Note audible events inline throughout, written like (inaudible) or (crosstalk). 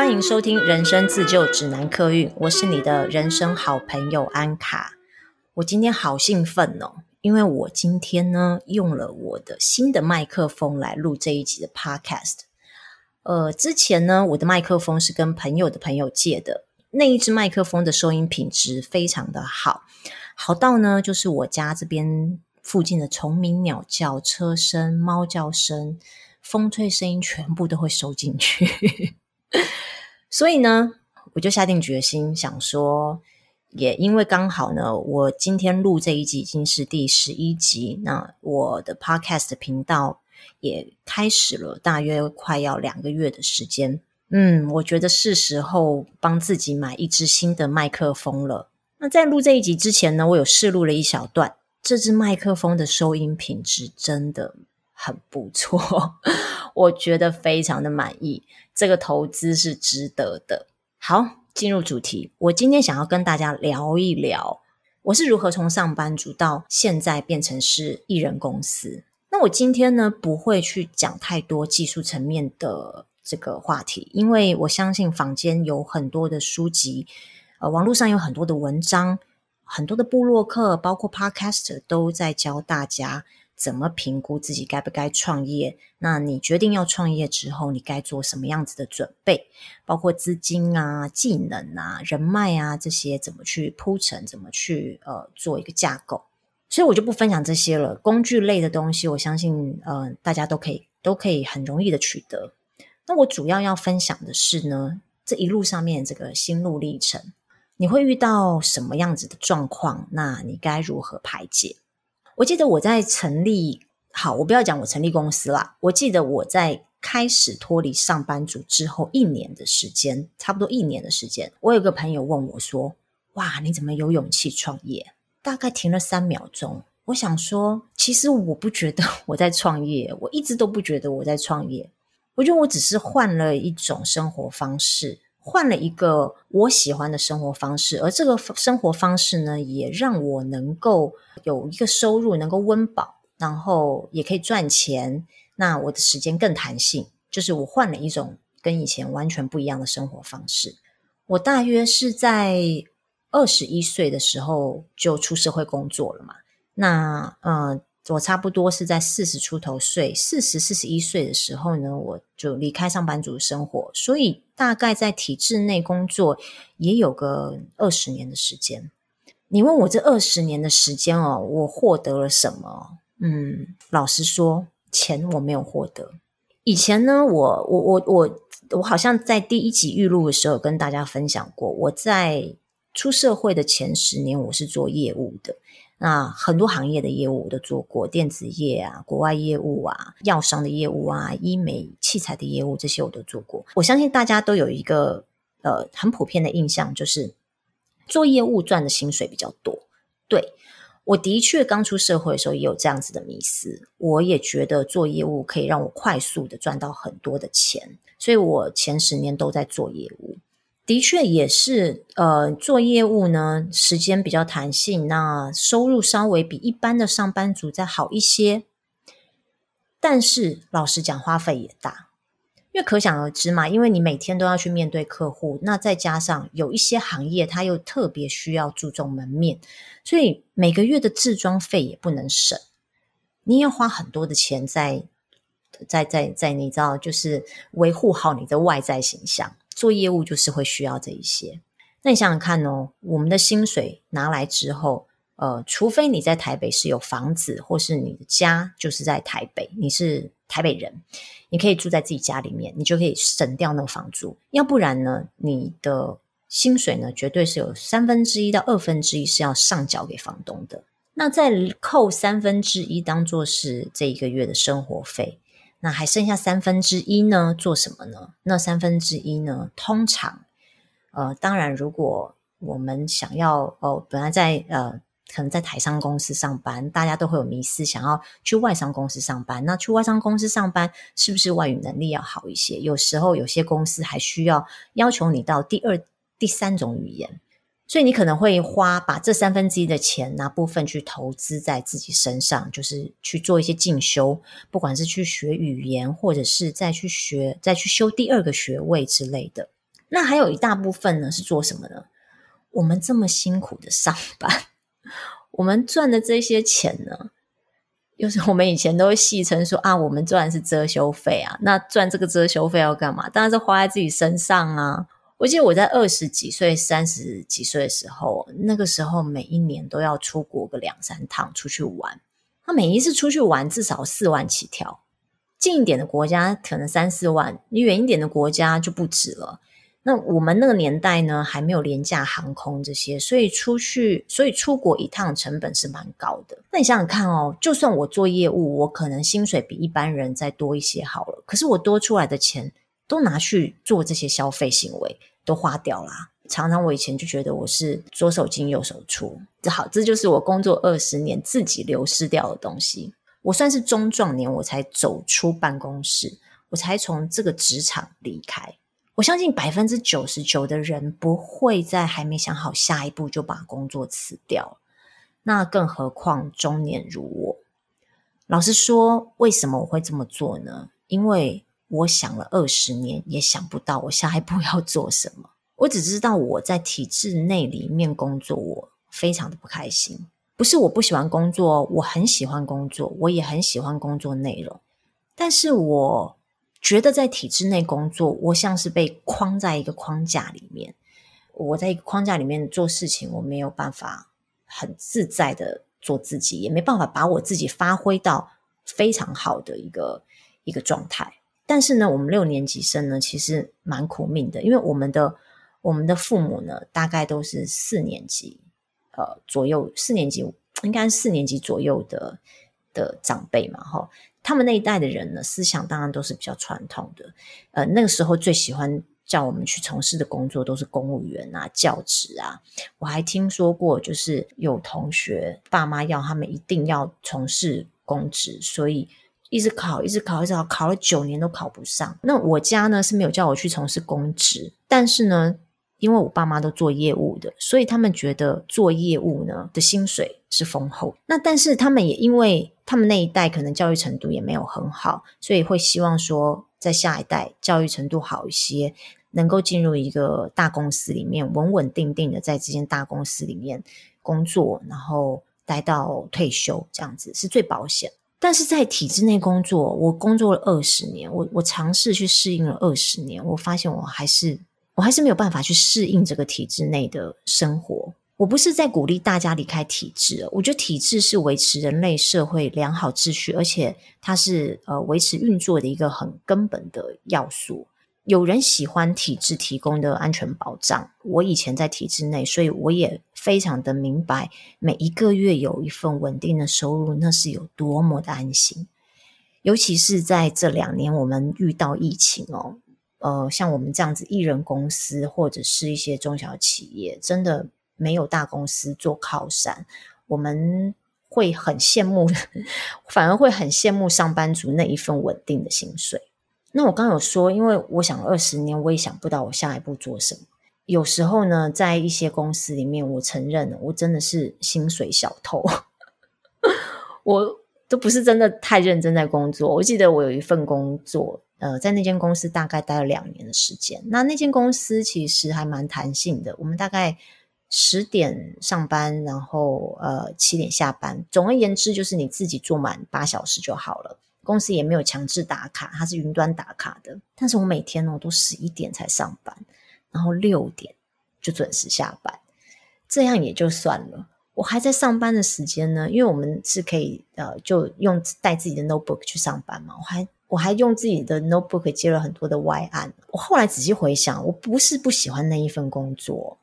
欢迎收听《人生自救指南》客运，我是你的人生好朋友安卡。我今天好兴奋哦，因为我今天呢用了我的新的麦克风来录这一集的 Podcast。呃，之前呢我的麦克风是跟朋友的朋友借的，那一支麦克风的收音品质非常的好，好到呢就是我家这边附近的虫鸣鸟叫、车声、猫叫声。风吹声音全部都会收进去，所以呢，我就下定决心想说，也因为刚好呢，我今天录这一集已经是第十一集，那我的 Podcast 频道也开始了，大约快要两个月的时间。嗯，我觉得是时候帮自己买一支新的麦克风了。那在录这一集之前呢，我有试录了一小段，这支麦克风的收音品质真的。很不错，我觉得非常的满意，这个投资是值得的。好，进入主题，我今天想要跟大家聊一聊，我是如何从上班族到现在变成是艺人公司。那我今天呢，不会去讲太多技术层面的这个话题，因为我相信坊间有很多的书籍，呃，网络上有很多的文章，很多的部落客，包括 Podcaster 都在教大家。怎么评估自己该不该创业？那你决定要创业之后，你该做什么样子的准备？包括资金啊、技能啊、人脉啊这些，怎么去铺陈？怎么去呃做一个架构？所以我就不分享这些了。工具类的东西，我相信呃大家都可以都可以很容易的取得。那我主要要分享的是呢，这一路上面这个心路历程，你会遇到什么样子的状况？那你该如何排解？我记得我在成立，好，我不要讲我成立公司啦。我记得我在开始脱离上班族之后一年的时间，差不多一年的时间，我有个朋友问我说：“哇，你怎么有勇气创业？”大概停了三秒钟，我想说，其实我不觉得我在创业，我一直都不觉得我在创业。我觉得我只是换了一种生活方式。换了一个我喜欢的生活方式，而这个生活方式呢，也让我能够有一个收入，能够温饱，然后也可以赚钱。那我的时间更弹性，就是我换了一种跟以前完全不一样的生活方式。我大约是在二十一岁的时候就出社会工作了嘛。那嗯。我差不多是在四十出头岁，四十四十一岁的时候呢，我就离开上班族生活，所以大概在体制内工作也有个二十年的时间。你问我这二十年的时间哦，我获得了什么？嗯，老实说，钱我没有获得。以前呢，我我我我我好像在第一集预录的时候跟大家分享过，我在出社会的前十年，我是做业务的。那很多行业的业务我都做过，电子业啊、国外业务啊、药商的业务啊、医美器材的业务，这些我都做过。我相信大家都有一个呃很普遍的印象，就是做业务赚的薪水比较多。对，我的确刚出社会的时候也有这样子的迷思，我也觉得做业务可以让我快速的赚到很多的钱，所以我前十年都在做业务。的确也是，呃，做业务呢，时间比较弹性，那收入稍微比一般的上班族再好一些。但是老实讲，花费也大，因为可想而知嘛，因为你每天都要去面对客户，那再加上有一些行业它又特别需要注重门面，所以每个月的自装费也不能省，你要花很多的钱在在在在，你知道，就是维护好你的外在形象。做业务就是会需要这一些，那你想想看哦，我们的薪水拿来之后，呃，除非你在台北是有房子，或是你的家就是在台北，你是台北人，你可以住在自己家里面，你就可以省掉那个房租。要不然呢，你的薪水呢，绝对是有三分之一到二分之一是要上缴给房东的。那再扣三分之一当做是这一个月的生活费。那还剩下三分之一呢？做什么呢？那三分之一呢？通常，呃，当然，如果我们想要，哦，本来在呃，可能在台商公司上班，大家都会有迷思，想要去外商公司上班。那去外商公司上班，是不是外语能力要好一些？有时候有些公司还需要要求你到第二、第三种语言。所以你可能会花把这三分之一的钱拿部分去投资在自己身上，就是去做一些进修，不管是去学语言，或者是再去学再去修第二个学位之类的。那还有一大部分呢是做什么呢？我们这么辛苦的上班，我们赚的这些钱呢，又是我们以前都会戏称说啊，我们赚的是遮羞费啊。那赚这个遮羞费要干嘛？当然是花在自己身上啊。我记得我在二十几岁、三十几岁的时候，那个时候每一年都要出国个两三趟出去玩。那每一次出去玩至少四万起跳，近一点的国家可能三四万，你远一点的国家就不止了。那我们那个年代呢，还没有廉价航空这些，所以出去，所以出国一趟成本是蛮高的。那你想想看哦，就算我做业务，我可能薪水比一般人再多一些好了，可是我多出来的钱都拿去做这些消费行为，都花掉啦。常常我以前就觉得我是左手进右手出，这好，这就是我工作二十年自己流失掉的东西。我算是中壮年，我才走出办公室，我才从这个职场离开。我相信百分之九十九的人不会在还没想好下一步就把工作辞掉，那更何况中年如我。老实说，为什么我会这么做呢？因为我想了二十年，也想不到我下一步要做什么。我只知道我在体制内里面工作，我非常的不开心。不是我不喜欢工作，我很喜欢工作，我也很喜欢工作内容，但是我。觉得在体制内工作，我像是被框在一个框架里面。我在一个框架里面做事情，我没有办法很自在的做自己，也没办法把我自己发挥到非常好的一个一个状态。但是呢，我们六年级生呢，其实蛮苦命的，因为我们的我们的父母呢，大概都是四年级呃左右，四年级应该四年级左右的的长辈嘛，哈。他们那一代的人呢，思想当然都是比较传统的。呃，那个时候最喜欢叫我们去从事的工作都是公务员啊、教职啊。我还听说过，就是有同学爸妈要他们一定要从事公职，所以一直考、一直考、一直考，考了九年都考不上。那我家呢是没有叫我去从事公职，但是呢。因为我爸妈都做业务的，所以他们觉得做业务呢的薪水是丰厚。那但是他们也因为他们那一代可能教育程度也没有很好，所以会希望说在下一代教育程度好一些，能够进入一个大公司里面稳稳定定的在这间大公司里面工作，然后待到退休这样子是最保险。但是在体制内工作，我工作了二十年，我我尝试去适应了二十年，我发现我还是。我还是没有办法去适应这个体制内的生活。我不是在鼓励大家离开体制，我觉得体制是维持人类社会良好秩序，而且它是呃维持运作的一个很根本的要素。有人喜欢体制提供的安全保障，我以前在体制内，所以我也非常的明白，每一个月有一份稳定的收入，那是有多么的安心。尤其是在这两年，我们遇到疫情哦。呃，像我们这样子艺人公司或者是一些中小企业，真的没有大公司做靠山，我们会很羡慕，(laughs) 反而会很羡慕上班族那一份稳定的薪水。那我刚有说，因为我想二十年，我也想不到我下一步做什么。有时候呢，在一些公司里面，我承认我真的是薪水小偷，(laughs) 我都不是真的太认真在工作。我记得我有一份工作。呃，在那间公司大概待了两年的时间。那那间公司其实还蛮弹性的，我们大概十点上班，然后呃七点下班。总而言之，就是你自己做满八小时就好了。公司也没有强制打卡，它是云端打卡的。但是我每天呢，都十一点才上班，然后六点就准时下班。这样也就算了。我还在上班的时间呢，因为我们是可以呃，就用带自己的 notebook 去上班嘛，我还。我还用自己的 notebook 接了很多的外案。我后来仔细回想，我不是不喜欢那一份工作，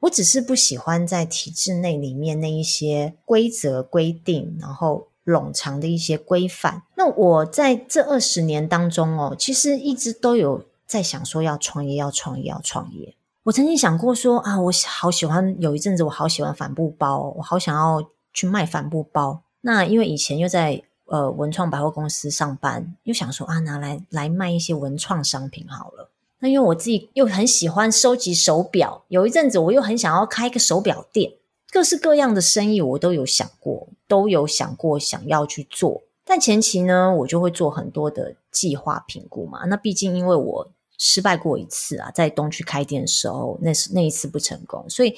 我只是不喜欢在体制内里面那一些规则规定，然后冗长的一些规范。那我在这二十年当中哦，其实一直都有在想说要创业，要创业，要创业。我曾经想过说啊，我好喜欢，有一阵子我好喜欢帆布包，我好想要去卖帆布包。那因为以前又在。呃，文创百货公司上班，又想说啊，拿来来卖一些文创商品好了。那因为我自己又很喜欢收集手表，有一阵子我又很想要开一个手表店，各式各样的生意我都有想过，都有想过想要去做。但前期呢，我就会做很多的计划评估嘛。那毕竟因为我失败过一次啊，在东区开店的时候，那是那一次不成功，所以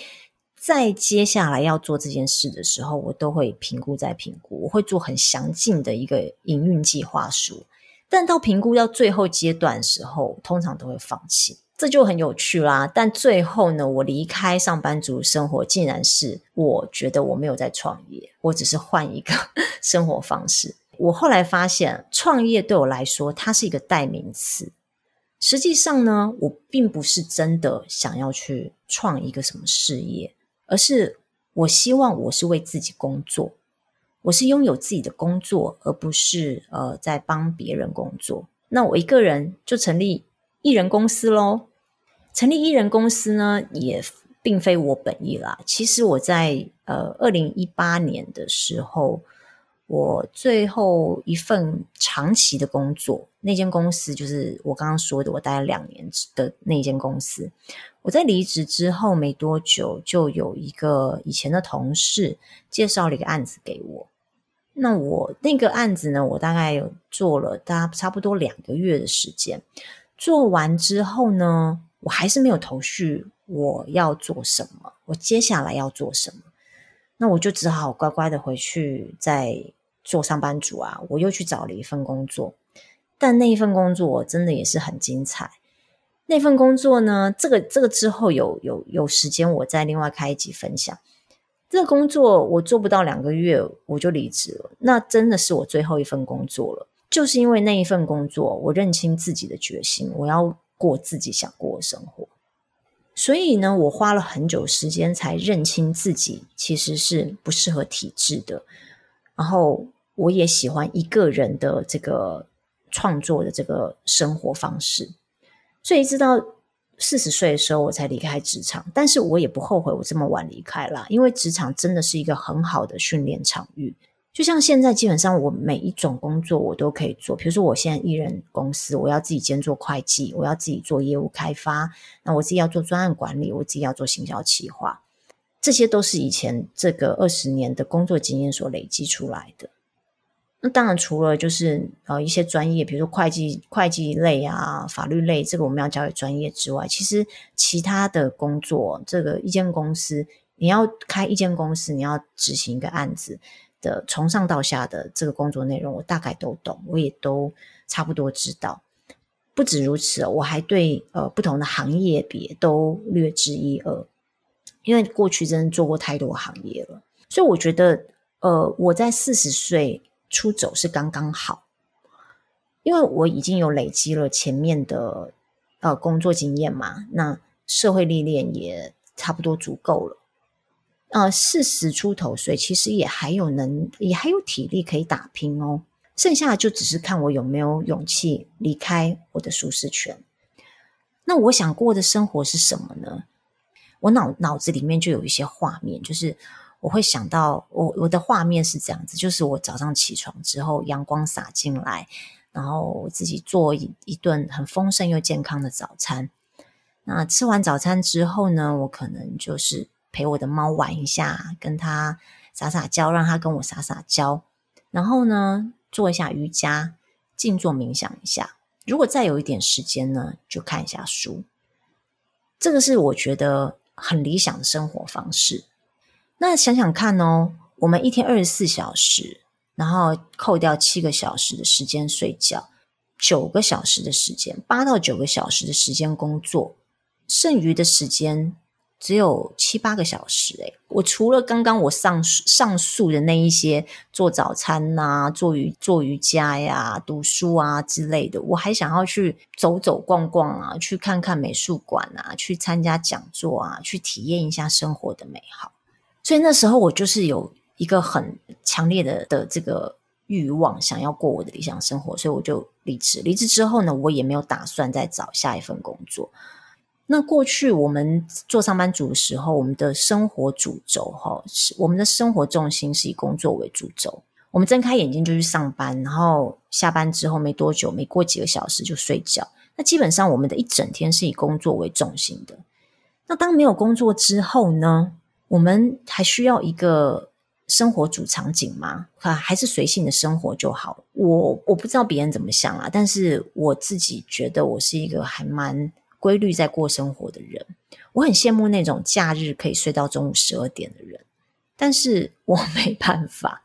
在接下来要做这件事的时候，我都会评估再评估，我会做很详尽的一个营运计划书。但到评估到最后阶段的时候，通常都会放弃，这就很有趣啦。但最后呢，我离开上班族生活，竟然是我觉得我没有在创业，我只是换一个 (laughs) 生活方式。我后来发现，创业对我来说，它是一个代名词。实际上呢，我并不是真的想要去创一个什么事业，而是我希望我是为自己工作，我是拥有自己的工作，而不是呃在帮别人工作。那我一个人就成立一人公司喽。成立一人公司呢，也并非我本意啦。其实我在呃二零一八年的时候。我最后一份长期的工作，那间公司就是我刚刚说的，我待了两年的那间公司。我在离职之后没多久，就有一个以前的同事介绍了一个案子给我。那我那个案子呢，我大概有做了大差不多两个月的时间。做完之后呢，我还是没有头绪，我要做什么？我接下来要做什么？那我就只好乖乖的回去再。做上班族啊，我又去找了一份工作，但那一份工作真的也是很精彩。那份工作呢，这个这个之后有有有时间，我再另外开一集分享。这个工作我做不到两个月我就离职了，那真的是我最后一份工作了。就是因为那一份工作，我认清自己的决心，我要过自己想过的生活。所以呢，我花了很久时间才认清自己其实是不适合体制的。然后我也喜欢一个人的这个创作的这个生活方式，所以一直到四十岁的时候我才离开职场。但是我也不后悔我这么晚离开啦，因为职场真的是一个很好的训练场域。就像现在，基本上我每一种工作我都可以做。比如说，我现在一人公司，我要自己兼做会计，我要自己做业务开发，那我自己要做专案管理，我自己要做行销企划。这些都是以前这个二十年的工作经验所累积出来的。那当然，除了就是呃一些专业，比如说会计、会计类啊、法律类，这个我们要交给专业之外，其实其他的工作，这个一间公司你要开一间公司，你要执行一个案子的从上到下的这个工作内容，我大概都懂，我也都差不多知道。不止如此，我还对呃不同的行业别都略知一二。因为过去真的做过太多行业了，所以我觉得，呃，我在四十岁出走是刚刚好，因为我已经有累积了前面的呃工作经验嘛，那社会历练也差不多足够了。呃，四十出头岁其实也还有能，也还有体力可以打拼哦。剩下的就只是看我有没有勇气离开我的舒适圈。那我想过的生活是什么呢？我脑脑子里面就有一些画面，就是我会想到我我的画面是这样子，就是我早上起床之后，阳光洒进来，然后我自己做一一顿很丰盛又健康的早餐。那吃完早餐之后呢，我可能就是陪我的猫玩一下，跟它撒撒娇，让它跟我撒撒娇，然后呢做一下瑜伽，静坐冥想一下。如果再有一点时间呢，就看一下书。这个是我觉得。很理想的生活方式。那想想看哦，我们一天二十四小时，然后扣掉七个小时的时间睡觉，九个小时的时间，八到九个小时的时间工作，剩余的时间。只有七八个小时诶，我除了刚刚我上上述的那一些做早餐呐、做瑜做瑜伽呀、读书啊之类的，我还想要去走走逛逛啊，去看看美术馆啊，去参加讲座啊，去体验一下生活的美好。所以那时候我就是有一个很强烈的的这个欲望，想要过我的理想生活，所以我就离职。离职之后呢，我也没有打算再找下一份工作。那过去我们做上班族的时候，我们的生活主轴哈，是我们的生活重心是以工作为主轴。我们睁开眼睛就去上班，然后下班之后没多久，没过几个小时就睡觉。那基本上我们的一整天是以工作为重心的。那当没有工作之后呢，我们还需要一个生活主场景吗？还还是随性的生活就好？我我不知道别人怎么想啊，但是我自己觉得我是一个还蛮规律在过生活的人。我很羡慕那种假日可以睡到中午十二点的人，但是我没办法。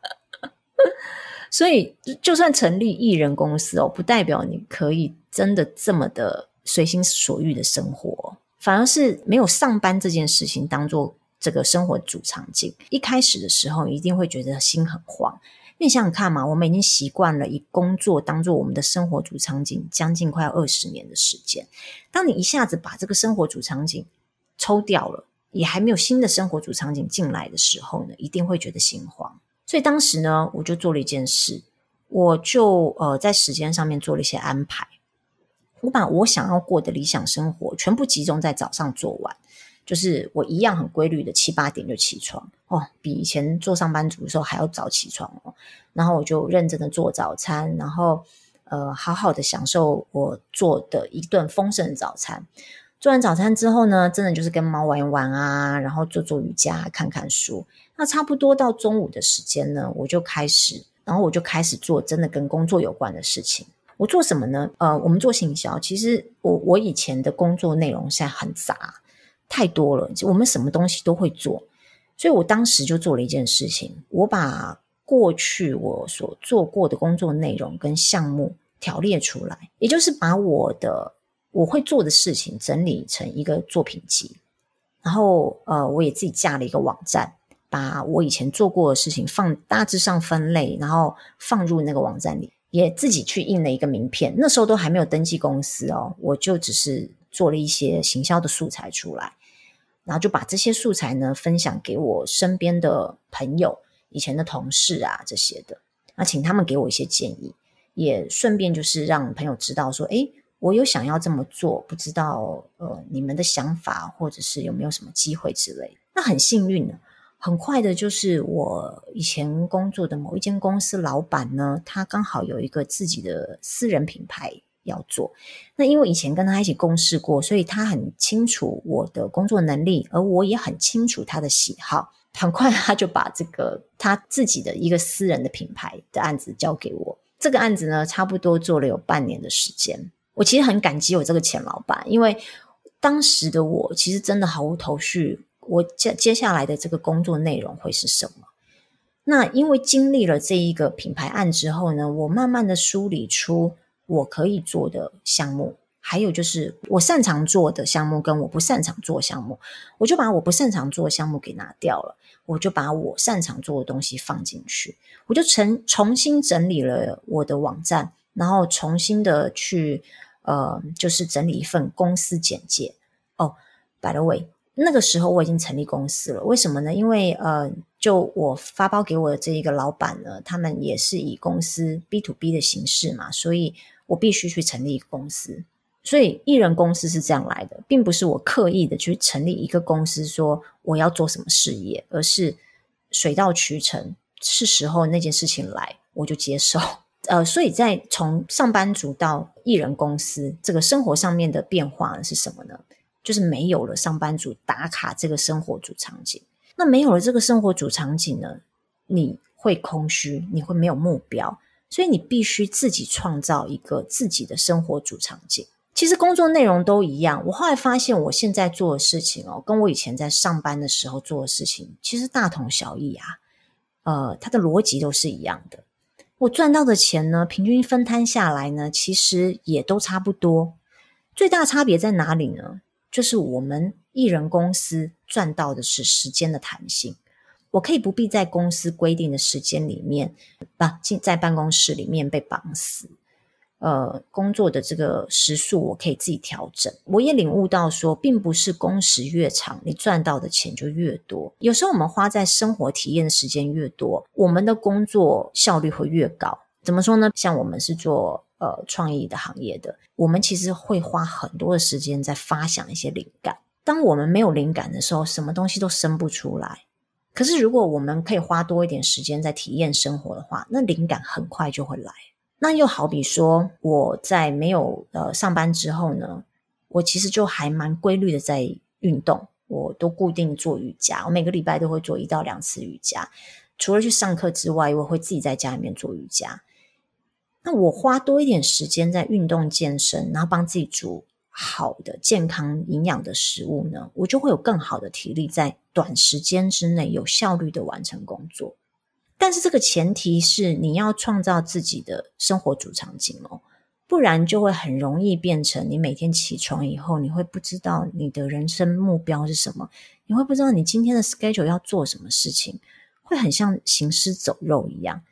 (laughs) 所以，就算成立艺人公司哦，不代表你可以真的这么的随心所欲的生活，反而是没有上班这件事情当做这个生活主场景。一开始的时候，一定会觉得心很慌。你想想看嘛，我们已经习惯了以工作当做我们的生活主场景，将近快要二十年的时间。当你一下子把这个生活主场景抽掉了，也还没有新的生活主场景进来的时候呢，一定会觉得心慌。所以当时呢，我就做了一件事，我就呃在时间上面做了一些安排。我把我想要过的理想生活全部集中在早上做完，就是我一样很规律的七八点就起床哦，比以前做上班族的时候还要早起床哦。然后我就认真的做早餐，然后呃好好的享受我做的一顿丰盛的早餐。做完早餐之后呢，真的就是跟猫玩一玩啊，然后做做瑜伽，看看书。那差不多到中午的时间呢，我就开始，然后我就开始做真的跟工作有关的事情。我做什么呢？呃，我们做行销，其实我我以前的工作内容现在很杂，太多了，我们什么东西都会做。所以我当时就做了一件事情，我把过去我所做过的工作内容跟项目条列出来，也就是把我的。我会做的事情整理成一个作品集，然后呃，我也自己架了一个网站，把我以前做过的事情放大致上分类，然后放入那个网站里，也自己去印了一个名片。那时候都还没有登记公司哦，我就只是做了一些行销的素材出来，然后就把这些素材呢分享给我身边的朋友、以前的同事啊这些的，那请他们给我一些建议，也顺便就是让朋友知道说，诶。我有想要这么做，不知道呃你们的想法，或者是有没有什么机会之类。那很幸运呢，很快的就是我以前工作的某一间公司老板呢，他刚好有一个自己的私人品牌要做。那因为以前跟他一起共事过，所以他很清楚我的工作能力，而我也很清楚他的喜好。很快他就把这个他自己的一个私人的品牌的案子交给我。这个案子呢，差不多做了有半年的时间。我其实很感激我这个前老板，因为当时的我其实真的毫无头绪，我接接下来的这个工作内容会是什么？那因为经历了这一个品牌案之后呢，我慢慢的梳理出我可以做的项目，还有就是我擅长做的项目跟我不擅长做项目，我就把我不擅长做的项目给拿掉了，我就把我擅长做的东西放进去，我就重重新整理了我的网站，然后重新的去。呃，就是整理一份公司简介哦。By the way，那个时候我已经成立公司了。为什么呢？因为呃，就我发包给我的这一个老板呢，他们也是以公司 B to B 的形式嘛，所以我必须去成立一个公司。所以艺人公司是这样来的，并不是我刻意的去成立一个公司说我要做什么事业，而是水到渠成，是时候那件事情来，我就接受。呃，所以在从上班族到艺人公司这个生活上面的变化，是什么呢？就是没有了上班族打卡这个生活主场景。那没有了这个生活主场景呢，你会空虚，你会没有目标，所以你必须自己创造一个自己的生活主场景。其实工作内容都一样。我后来发现，我现在做的事情哦，跟我以前在上班的时候做的事情其实大同小异啊。呃，它的逻辑都是一样的。我赚到的钱呢，平均分摊下来呢，其实也都差不多。最大差别在哪里呢？就是我们艺人公司赚到的是时间的弹性，我可以不必在公司规定的时间里面，不，在办公室里面被绑死。呃，工作的这个时数我可以自己调整。我也领悟到说，并不是工时越长，你赚到的钱就越多。有时候我们花在生活体验的时间越多，我们的工作效率会越高。怎么说呢？像我们是做呃创意的行业的，我们其实会花很多的时间在发想一些灵感。当我们没有灵感的时候，什么东西都生不出来。可是如果我们可以花多一点时间在体验生活的话，那灵感很快就会来。那又好比说，我在没有呃上班之后呢，我其实就还蛮规律的在运动，我都固定做瑜伽，我每个礼拜都会做一到两次瑜伽。除了去上课之外，我会自己在家里面做瑜伽。那我花多一点时间在运动健身，然后帮自己煮好的健康营养的食物呢，我就会有更好的体力，在短时间之内有效率的完成工作。但是这个前提是你要创造自己的生活主场景哦。不然就会很容易变成你每天起床以后，你会不知道你的人生目标是什么，你会不知道你今天的 schedule 要做什么事情，会很像行尸走肉一样。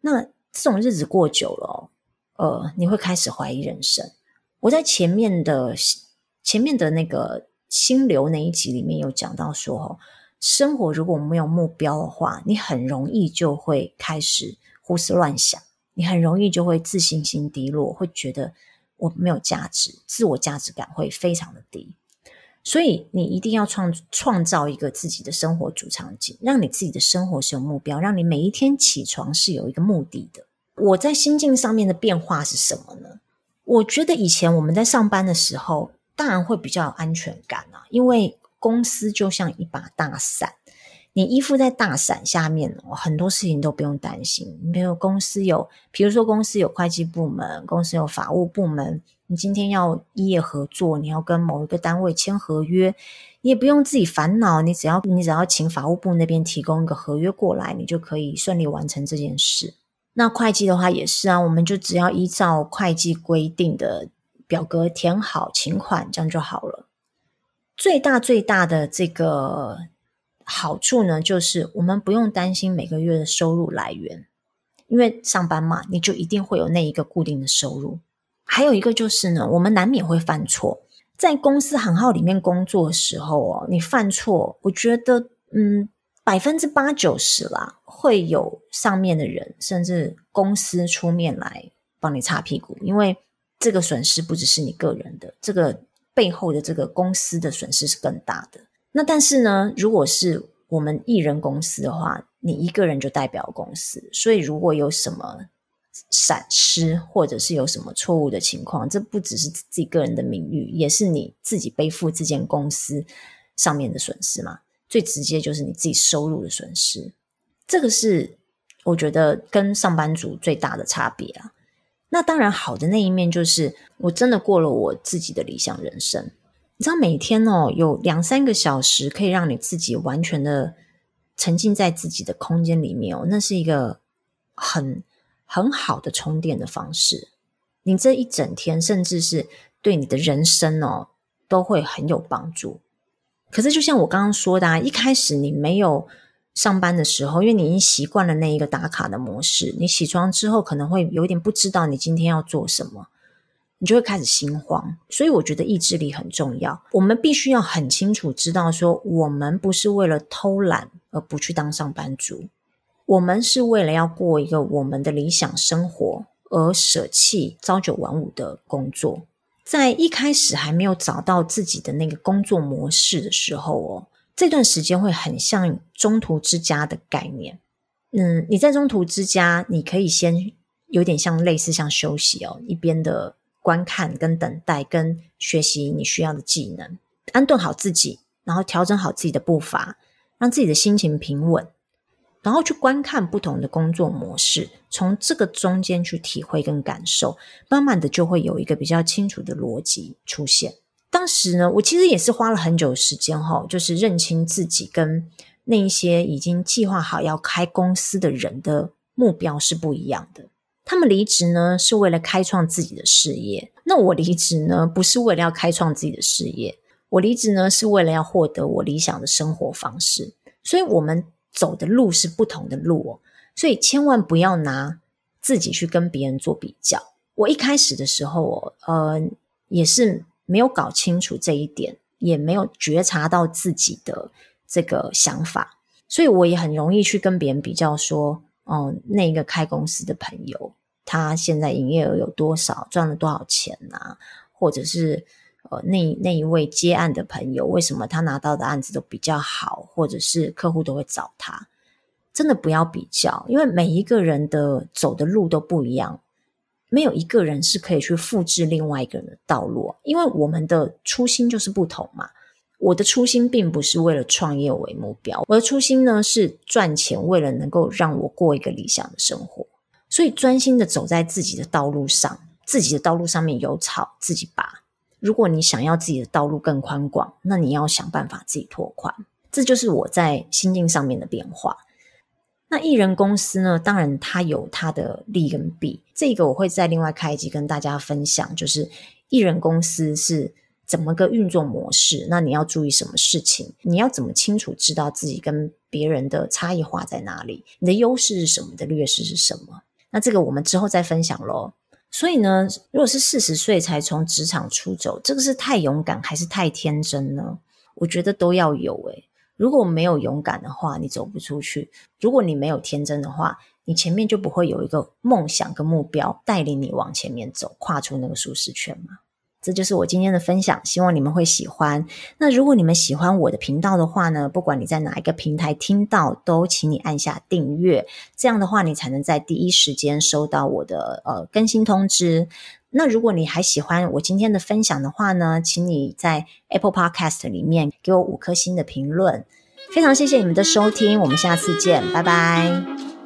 那这种日子过久了，呃，你会开始怀疑人生。我在前面的前面的那个心流那一集里面有讲到说，哦，生活如果没有目标的话，你很容易就会开始胡思乱想。你很容易就会自信心低落，会觉得我没有价值，自我价值感会非常的低。所以你一定要创创造一个自己的生活主场景，让你自己的生活是有目标，让你每一天起床是有一个目的的。我在心境上面的变化是什么呢？我觉得以前我们在上班的时候，当然会比较有安全感啊，因为公司就像一把大伞。你依附在大伞下面，很多事情都不用担心。你比如公司有，比如说公司有会计部门，公司有法务部门，你今天要异业合作，你要跟某一个单位签合约，你也不用自己烦恼，你只要你只要请法务部那边提供一个合约过来，你就可以顺利完成这件事。那会计的话也是啊，我们就只要依照会计规定的表格填好，请款，这样就好了。最大最大的这个。好处呢，就是我们不用担心每个月的收入来源，因为上班嘛，你就一定会有那一个固定的收入。还有一个就是呢，我们难免会犯错，在公司行号里面工作的时候哦，你犯错，我觉得嗯，百分之八九十啦，会有上面的人甚至公司出面来帮你擦屁股，因为这个损失不只是你个人的，这个背后的这个公司的损失是更大的。那但是呢，如果是我们艺人公司的话，你一个人就代表公司，所以如果有什么闪失，或者是有什么错误的情况，这不只是自己个人的名誉，也是你自己背负这间公司上面的损失嘛。最直接就是你自己收入的损失，这个是我觉得跟上班族最大的差别啊。那当然，好的那一面就是我真的过了我自己的理想人生。你知道每天哦，有两三个小时可以让你自己完全的沉浸在自己的空间里面哦，那是一个很很好的充电的方式。你这一整天，甚至是对你的人生哦，都会很有帮助。可是，就像我刚刚说的啊，一开始你没有上班的时候，因为你已经习惯了那一个打卡的模式，你起床之后可能会有点不知道你今天要做什么。你就会开始心慌，所以我觉得意志力很重要。我们必须要很清楚知道说，我们不是为了偷懒而不去当上班族，我们是为了要过一个我们的理想生活而舍弃朝九晚五的工作。在一开始还没有找到自己的那个工作模式的时候哦，这段时间会很像中途之家的概念。嗯，你在中途之家，你可以先有点像类似像休息哦，一边的。观看跟等待跟学习你需要的技能，安顿好自己，然后调整好自己的步伐，让自己的心情平稳，然后去观看不同的工作模式，从这个中间去体会跟感受，慢慢的就会有一个比较清楚的逻辑出现。当时呢，我其实也是花了很久时间哈，就是认清自己跟那一些已经计划好要开公司的人的目标是不一样的。他们离职呢，是为了开创自己的事业。那我离职呢，不是为了要开创自己的事业，我离职呢，是为了要获得我理想的生活方式。所以，我们走的路是不同的路。所以，千万不要拿自己去跟别人做比较。我一开始的时候哦，呃，也是没有搞清楚这一点，也没有觉察到自己的这个想法，所以我也很容易去跟别人比较说，哦，那个开公司的朋友。他现在营业额有多少？赚了多少钱啊？或者是呃，那那一位接案的朋友，为什么他拿到的案子都比较好？或者是客户都会找他？真的不要比较，因为每一个人的走的路都不一样，没有一个人是可以去复制另外一个人的道路，因为我们的初心就是不同嘛。我的初心并不是为了创业为目标，我的初心呢是赚钱，为了能够让我过一个理想的生活。所以专心的走在自己的道路上，自己的道路上面有草自己拔。如果你想要自己的道路更宽广，那你要想办法自己拓宽。这就是我在心境上面的变化。那艺人公司呢？当然它有它的利跟弊，这个我会再另外开一集跟大家分享，就是艺人公司是怎么个运作模式。那你要注意什么事情？你要怎么清楚知道自己跟别人的差异化在哪里？你的优势是什么？你的劣势是什么？那这个我们之后再分享喽。所以呢，如果是四十岁才从职场出走，这个是太勇敢还是太天真呢？我觉得都要有诶。如果没有勇敢的话，你走不出去；如果你没有天真的话，你前面就不会有一个梦想跟目标带领你往前面走，跨出那个舒适圈嘛。这就是我今天的分享，希望你们会喜欢。那如果你们喜欢我的频道的话呢，不管你在哪一个平台听到，都请你按下订阅，这样的话你才能在第一时间收到我的呃更新通知。那如果你还喜欢我今天的分享的话呢，请你在 Apple Podcast 里面给我五颗星的评论。非常谢谢你们的收听，我们下次见，拜拜。